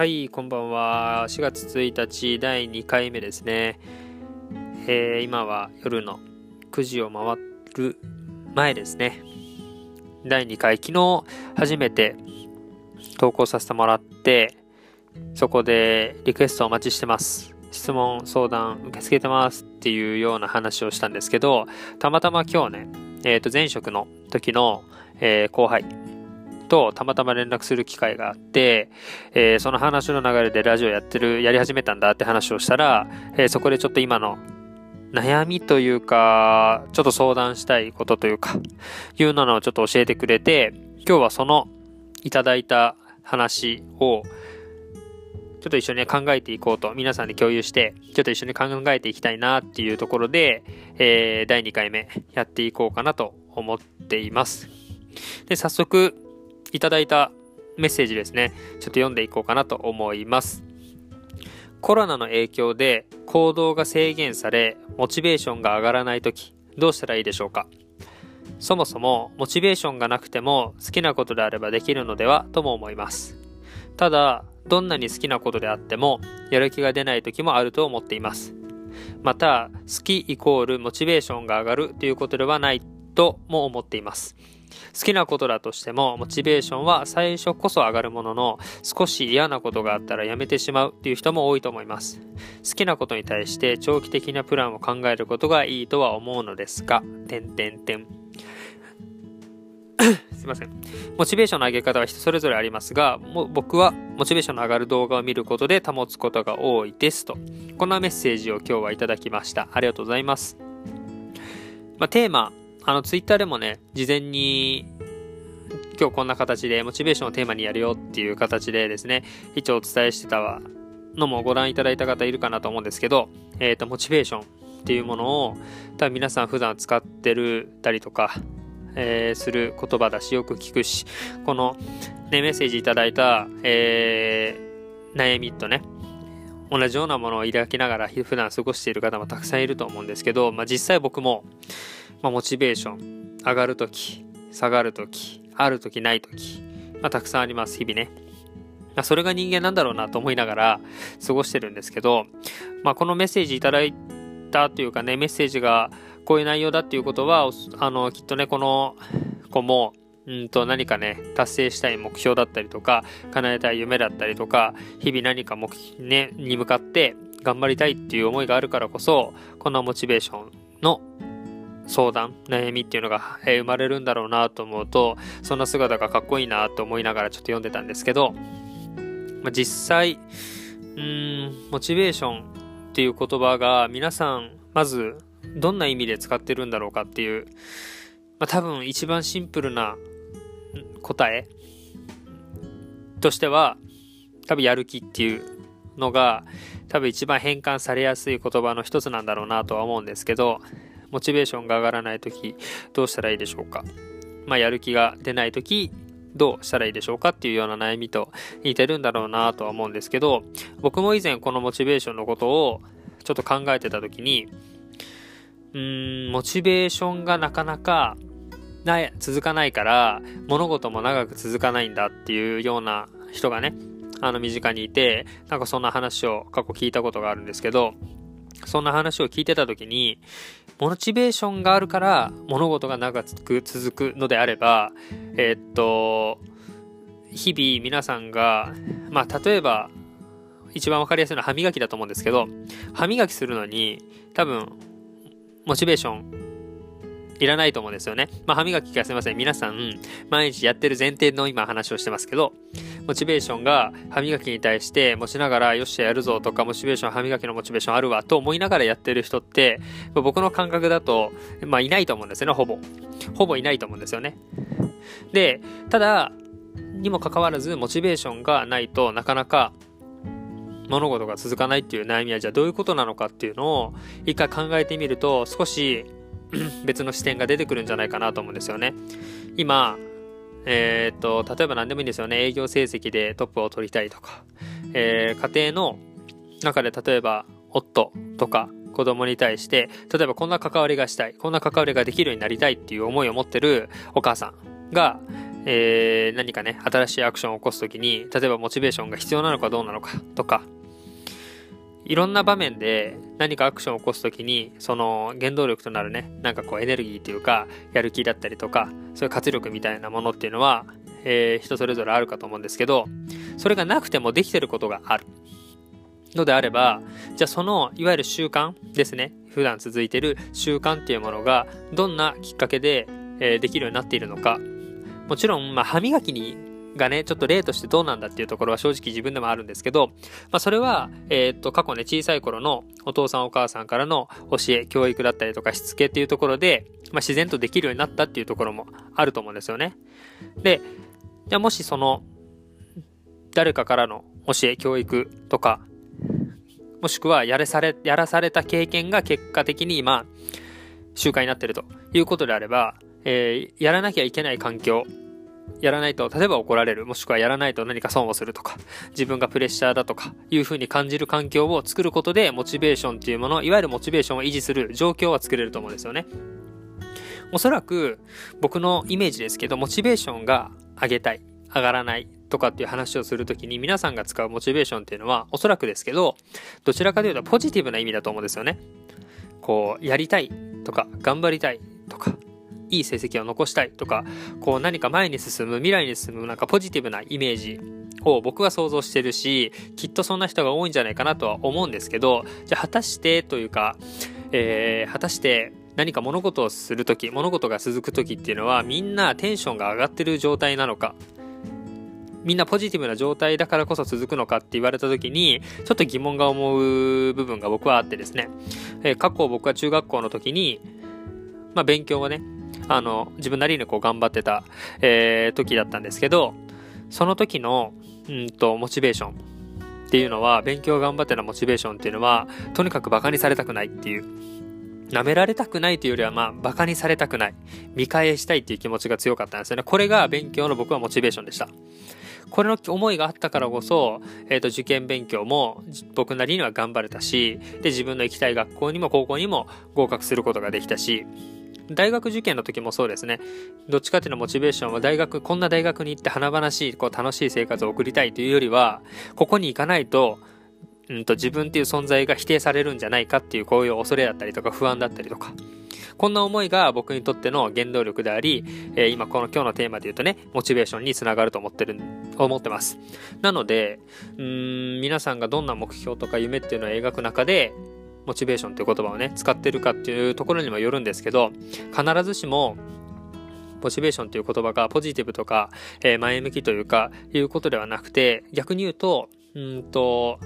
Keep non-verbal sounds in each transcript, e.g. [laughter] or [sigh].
はい、こんばんは。4月1日第2回目ですね。えー今は夜の9時を回る前ですね。第2回、昨日初めて投稿させてもらって、そこでリクエストお待ちしてます。質問、相談受け付けてますっていうような話をしたんですけど、たまたま今日ね、えっ、と、前職の時の、えー後輩とたまたま連絡する機会があって、えーその話の流れでラジオやってる、やり始めたんだって話をしたら、えーそこでちょっと今の悩みというか、ちょっと相談したいことというか、いうのをちょっと教えてくれて、今日はそのいただいた話を、ちょっと一緒に考えていこうと、皆さんで共有して、ちょっと一緒に考えていきたいなっていうところで、えー第2回目やっていこうかなと思っています。で、早速、いただいたメッセージですね、ちょっと読んでいこうかなと思います。コロナの影響で行動が制限され、モチベーションが上がらないとき、どうしたらいいでしょうか？そもそも、モチベーションがなくても好きなことであればできるのではとも思います。ただ、どんなに好きなことであっても、やる気が出ない時もあると思っています。また、好きイコールモチベーションが上がるということではないとも思っています。好きなことだとしても、モチベーションは最初こそ上がるものの、少し嫌なことがあったらやめてしまうっていう人も多いと思います。好きなことに対して長期的なプランを考えることがいいとは思うのですが、点点点。[coughs] すいません。モチベーションの上げ方は人それぞれありますが、も僕はモチベーションの上がる動画を見ることで保つことが多いですと。こんなメッセージを今日はいただきました。ありがとうございます。まあ、テーマ、あの、ツイッターでもね、事前に、今日こんな形で、モチベーションをテーマにやるよっていう形でですね、一応お伝えしてたのもご覧いただいた方いるかなと思うんですけど、えっ、と、モチベーションっていうものを、多分皆さん普段使ってるたりとか、えーする言葉だし、よく聞くし、この、ね、メッセージいただいた、えー悩みとね、同じようなものを抱きながら普段過ごしている方もたくさんいると思うんですけど、まあ、実際僕も、まあ、モチベーション上がるとき下がるときあるときないとき、まあ、たくさんあります日々ね、まあ、それが人間なんだろうなと思いながら過ごしてるんですけど、まあ、このメッセージいただいたというかねメッセージがこういう内容だっていうことはあのきっとねこの子もうんと何かね達成したい目標だったりとか叶えたい夢だったりとか日々何か目、ね、に向かって頑張りたいっていう思いがあるからこそこのモチベーションの相談悩みっていうのが、えー生まれるんだろうなと思うとそんな姿がかっこいいなと思いながらちょっと読んでたんですけど、まあ、実際うんモチベーションっていう言葉が皆さんまずどんな意味で使ってるんだろうかっていう、まあ、多分一番シンプルな答えとしては多分やる気っていうのが多分一番変換されやすい言葉の一つなんだろうなとは思うんですけどモチベーションが上がらない時どうしたらいいでしょうか？まあやる気が出ない時どうしたらいいでしょうかっていうような悩みと似てるんだろうなとは思うんですけど僕も以前このモチベーションのことをちょっと考えてた時にうーんモチベーションがなかなかな続かないから物事も長く続かないんだっていうような人がねあの身近にいてなんかそんな話を過去聞いたことがあるんですけどそんな話を聞いてた時にモチベーションがあるから物事が長く続くのであればえーっと日々皆さんがまあ例えば一番わかりやすいのは歯磨きだと思うんですけど歯磨きするのに多分モチベーションいらないと思うんですよね。まあ、歯磨きがすいません。皆さん、毎日やってる前提の今話をしてますけど、モチベーションが歯磨きに対して持ちながら、よっしゃやるぞとか、モチベーション、歯磨きのモチベーションあるわと思いながらやってる人って、僕の感覚だと、まあ、いないと思うんですよね、ほぼ。ほぼいないと思うんですよね。で、ただ、にもかかわらず、モチベーションがないとなかなか物事が続かないっていう悩みはじゃあどういうことなのかっていうのを一回考えてみると少し [clears throat] 別の視点が出てくるんじゃないかなと思うんですよね。今、えーっと、例えば何でもいいんですよね。営業成績でトップを取りたいとか、えー家庭の中で例えば夫とか子供に対して、例えばこんな関わりがしたい、こんな関わりができるようになりたいっていう思いを持ってるお母さんが、えー、何かね、新しいアクションを起こすときに、例えばモチベーションが必要なのかどうなのかとか、いろんな場面で何かアクションを起こすときに、その原動力となるね、なんかこうエネルギーというか、やる気だったりとか、そういう活力みたいなものっていうのは、えー、人それぞれあるかと思うんですけど、それがなくてもできてることがある。のであれば、じゃあその、いわゆる習慣ですね。普段続いてる習慣っていうものが、どんなきっかけで、えー、できるようになっているのか。もちろん、まあ、歯磨きにがね、ちょっと例としてどうなんだっていうところは正直自分でもあるんですけど、まあそれは、えー、っと、過去ね、小さい頃のお父さんお母さんからの教え、教育だったりとかしつけっていうところで、まあ自然とできるようになったっていうところもあると思うんですよね。で、じゃあもしその、誰かからの教え、教育とか、もしくはやらされ、やらされた経験が結果的に今、習慣になってるということであれば、えー、やらなきゃいけない環境、やらないと、例えば怒られる、もしくはやらないと何か損をするとか、自分がプレッシャーだとか、いう風に感じる環境を作ることで、モチベーションっていうもの、いわゆるモチベーションを維持する状況は作れると思うんですよね。おそらく、僕のイメージですけど、モチベーションが上げたい、上がらない、とかっていう話をするときに皆さんが使うモチベーションっていうのはおそらくですけどどちらかというとポジティブな意味だと思うんですよね。こうやりたいとか頑張りたいとかいい成績を残したいとかこう何か前に進む未来に進むなんかポジティブなイメージを僕は想像してるしきっとそんな人が多いんじゃないかなとは思うんですけどじゃあ果たしてというか、えー、果たして何か物事をする時物事が続く時っていうのはみんなテンションが上がってる状態なのかみんなポジティブな状態だからこそ続くのかって言われた時に、ちょっと疑問が思う部分が僕はあってですね、えー、過去僕は中学校の時に、まあ勉強をね、あの、自分なりにこう頑張ってた、えー、時だったんですけど、その時の、うんと、モチベーションっていうのは、勉強頑張ってたモチベーションっていうのは、とにかく馬鹿にされたくないっていう、舐められたくないというよりは、まあ、馬鹿にされたくない。見返したいっていう気持ちが強かったんですよね。これが勉強の僕はモチベーションでした。これの思いがあったからこそ、えっ、ー、と、受験勉強も僕なりには頑張れたし、で、自分の行きたい学校にも高校にも合格することができたし、大学受験の時もそうですね。どっちかっていうとモチベーションは大学、こんな大学に行って華々しい、こう楽しい生活を送りたいというよりは、ここに行かないと、うんと自分っていう存在が否定されるんじゃないかっていうこういう恐れだったりとか不安だったりとか。こんな思いが僕にとっての原動力であり、えー、今この今日のテーマで言うとね、モチベーションにつながると思ってる、思ってます。なので、うん、皆さんがどんな目標とか夢っていうのを描く中で、モチベーションという言葉をね、使ってるかっていうところにもよるんですけど、必ずしも、モチベーションという言葉がポジティブとか、えー、前向きというか、いうことではなくて、逆に言うと、うんと、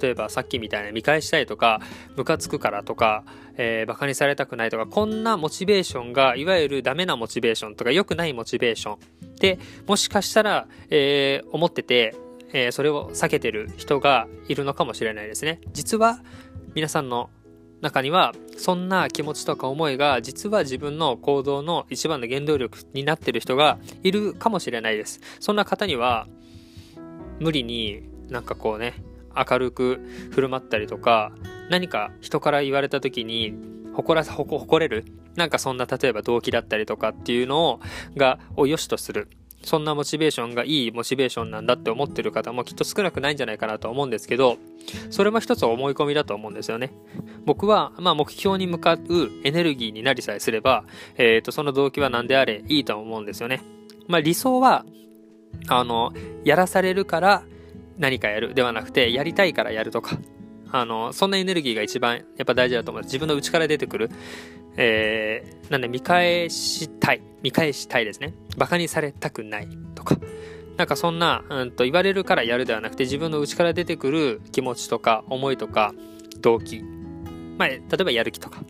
例えばさっきみたいな見返したいとか、ムカつくからとか、えー、バカにされたくないとか、こんなモチベーションが、いわゆるダメなモチベーションとか、良くないモチベーションで、もしかしたら、えー、思ってて、え、それを避けてる人がいるのかもしれないですね。実は、皆さんの中には、そんな気持ちとか思いが、実は自分の行動の一番の原動力になってる人がいるかもしれないです。そんな方には、無理になんかこうね、明るく振る舞ったりとか、何か人から言われた時に、誇ら、誇れる？なんかそんな例えば動機だったりとかっていうのを、が、を良しとする。そんなモチベーションがいいモチベーションなんだって思ってる方もきっと少なくないんじゃないかなと思うんですけど、それも一つ思い込みだと思うんですよね。僕は、まあ目標に向かうエネルギーになりさえすれば、えっ、ー、と、その動機は何であれいいと思うんですよね。まあ理想は、あの、やらされるから何かやるではなくて、やりたいからやるとか、あの、そんなエネルギーが一番やっぱ大事だと思います。自分の内から出てくる。えー、なんで見返したい。見返したいですね。馬鹿にされたくないとか。なんかそんな、うんと言われるからやるではなくて自分の内から出てくる気持ちとか思いとか動機。まあ、例えばやる気とか。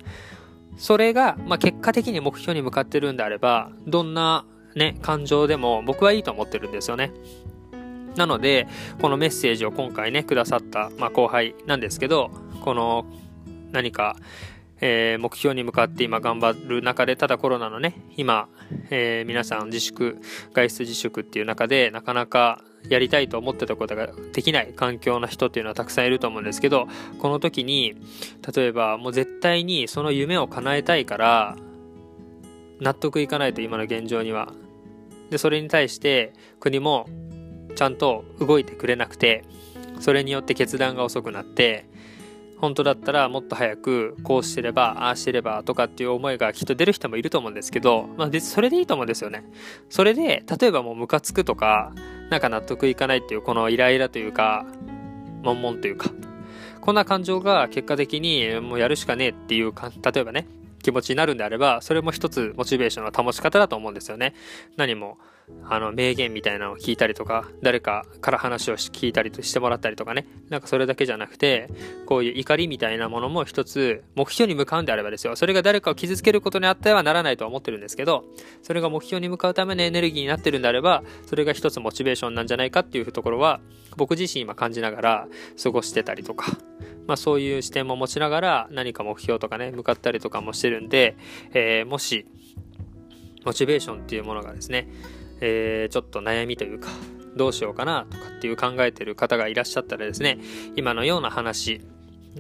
それが、まあ、結果的に目標に向かってるんであれば、どんなね、感情でも僕はいいと思ってるんですよね。なので、このメッセージを今回ね、くださった、まあ、後輩なんですけど、この何か、えー、目標に向かって今頑張る中で、ただコロナのね、今、えー、皆さん自粛、外出自粛っていう中で、なかなかやりたいと思ってたことができない環境の人っていうのはたくさんいると思うんですけど、この時に、例えばもう絶対にその夢を叶えたいから、納得いかないと今の現状には。で、それに対して国もちゃんと動いてくれなくて、それによって決断が遅くなって、本当だったらもっと早くこうしてればああしてればとかっていう思いがきっと出る人もいると思うんですけど、まあ、それでいいと思うんですよね。それで例えばもうムカつくとかなんか納得いかないっていうこのイライラというか悶々というかこんな感情が結果的にもうやるしかねえっていうか例えばね気持ちになるんであればそれも一つモチベーションの保ち方だと思うんですよね。何もあの、名言みたいなのを聞いたりとか、誰かから話を聞いたりとしてもらったりとかね。なんかそれだけじゃなくて、こういう怒りみたいなものも一つ目標に向かうんであればですよ。それが誰かを傷つけることにあってはならないとは思ってるんですけど、それが目標に向かうためのエネルギーになってるんであれば、それが一つモチベーションなんじゃないかっていうところは、僕自身今感じながら過ごしてたりとか、まあそういう視点も持ちながら何か目標とかね、向かったりとかもしてるんで、えー、もし、モチベーションっていうものがですね、えー、ちょっと悩みというか、どうしようかなとかっていう考えてる方がいらっしゃったらですね、今のような話、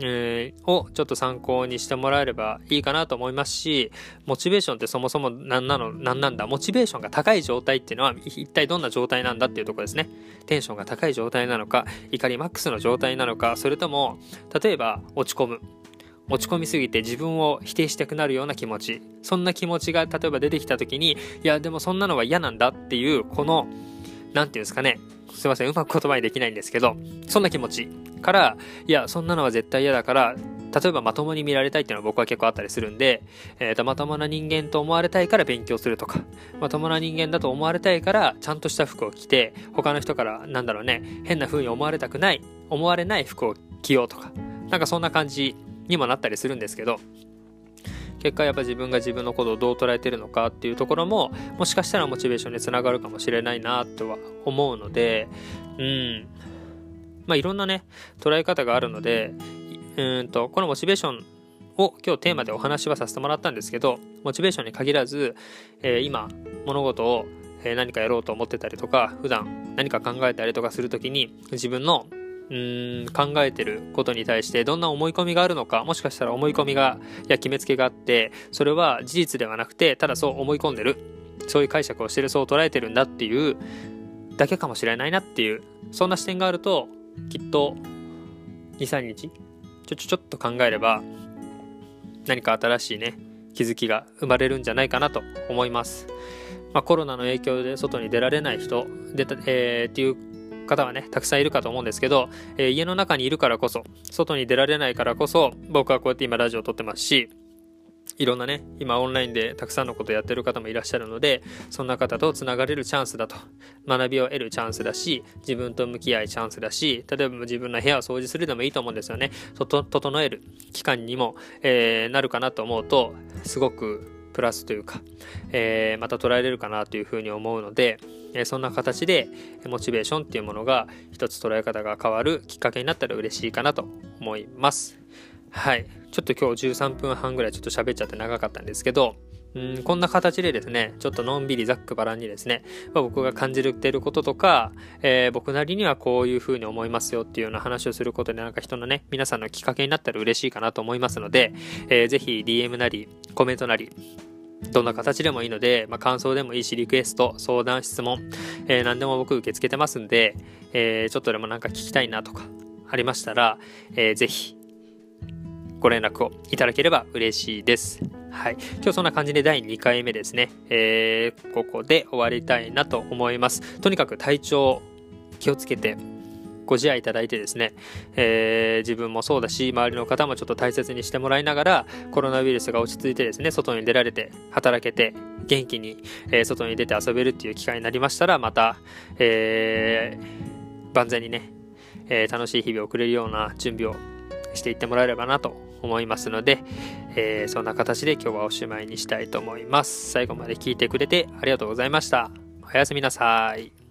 えー、をちょっと参考にしてもらえればいいかなと思いますし、モチベーションってそもそも何なの、何なんだ、モチベーションが高い状態っていうのは一体どんな状態なんだっていうとこですね。テンションが高い状態なのか、怒りマックスの状態なのか、それとも、例えば落ち込む。落ち込みすぎて自分を否定したくなるような気持ちそんな気持ちが例えば出てきた時にいやでもそんなのは嫌なんだっていうこの何て言うんですかね。すいません。うまく言葉にできないんですけどそんな気持ちからいやそんなのは絶対嫌だから例えばまともに見られたいっていうのは僕は結構あったりするんで、えー、とまともな人間と思われたいから勉強するとかまともな人間だと思われたいからちゃんとした服を着て他の人からなんだろうね変な風に思われたくない思われない服を着ようとかなんかそんな感じにもなったりするんですけど結果やっぱ自分が自分のことをどう捉えてるのかっていうところももしかしたらモチベーションにつながるかもしれないなとは思うのでうん。まあいろんなね捉え方があるのでうんとこのモチベーションを今日テーマでお話はさせてもらったんですけどモチベーションに限らず、えー、今物事を何かやろうと思ってたりとか普段何か考えたりとかする時に自分のうん考えてることに対してどんな思い込みがあるのかもしかしたら思い込みがや決めつけがあってそれは事実ではなくてただそう思い込んでるそういう解釈をしてるそう捉えてるんだっていうだけかもしれないなっていうそんな視点があるときっと23日ちょちょちょっと考えれば何か新しいね気づきが生まれるんじゃないかなと思います。まあ、コロナの影響で外に出られない人出た、えー、っていう方はね、たくさんいるかと思うんですけど、えー、家の中にいるからこそ、外に出られないからこそ、僕はこうやって今ラジオを撮ってますし、いろんなね、今オンラインでたくさんのことやってる方もいらっしゃるので、そんな方と繋がれるチャンスだと。学びを得るチャンスだし、自分と向き合いチャンスだし、例えば自分の部屋を掃除するでもいいと思うんですよね。と整える期間にも、えー、なるかなと思うと、すごくプラスというか、えー、また捉えれるかなというふうに思うので、えそんな形でモチベーションっていうものが一つ捉え方が変わるきっかけになったら嬉しいかなと思います。はい。ちょっと今日13分半ぐらいちょっと喋っちゃって長かったんですけど、うんこんな形でですね、ちょっとのんびりざっくばらんにですね、まあ、僕が感じてることとか、えー、僕なりにはこういう風に思いますよっていうような話をすることでなんか人のね、皆さんのきっかけになったら嬉しいかなと思いますので、えー、ぜひ DM なり、コメントなり、どんな形でもいいので、まあ、感想でもいいし、リクエスト、相談、質問、えー、何でも僕受け付けてますんで、えー、ちょっとでもなんか聞きたいなとかありましたら、えー、ぜひ、ご連絡をいただければ嬉しいです。はい。今日そんな感じで第2回目ですね。えー、ここで終わりたいなと思います。とにかく体調気をつけてご自愛いただいてですね、えー、自分もそうだし、周りの方もちょっと大切にしてもらいながら、コロナウイルスが落ち着いてですね、外に出られて、働けて、元気に、えー、外に出て遊べるっていう機会になりましたら、また、えー、万全にね、え楽しい日々を送れるような準備をしていってもらえればなと思いますので、えそんな形で今日はおしまいにしたいと思います。最後まで聞いてくれてありがとうございました。おやすみなさい。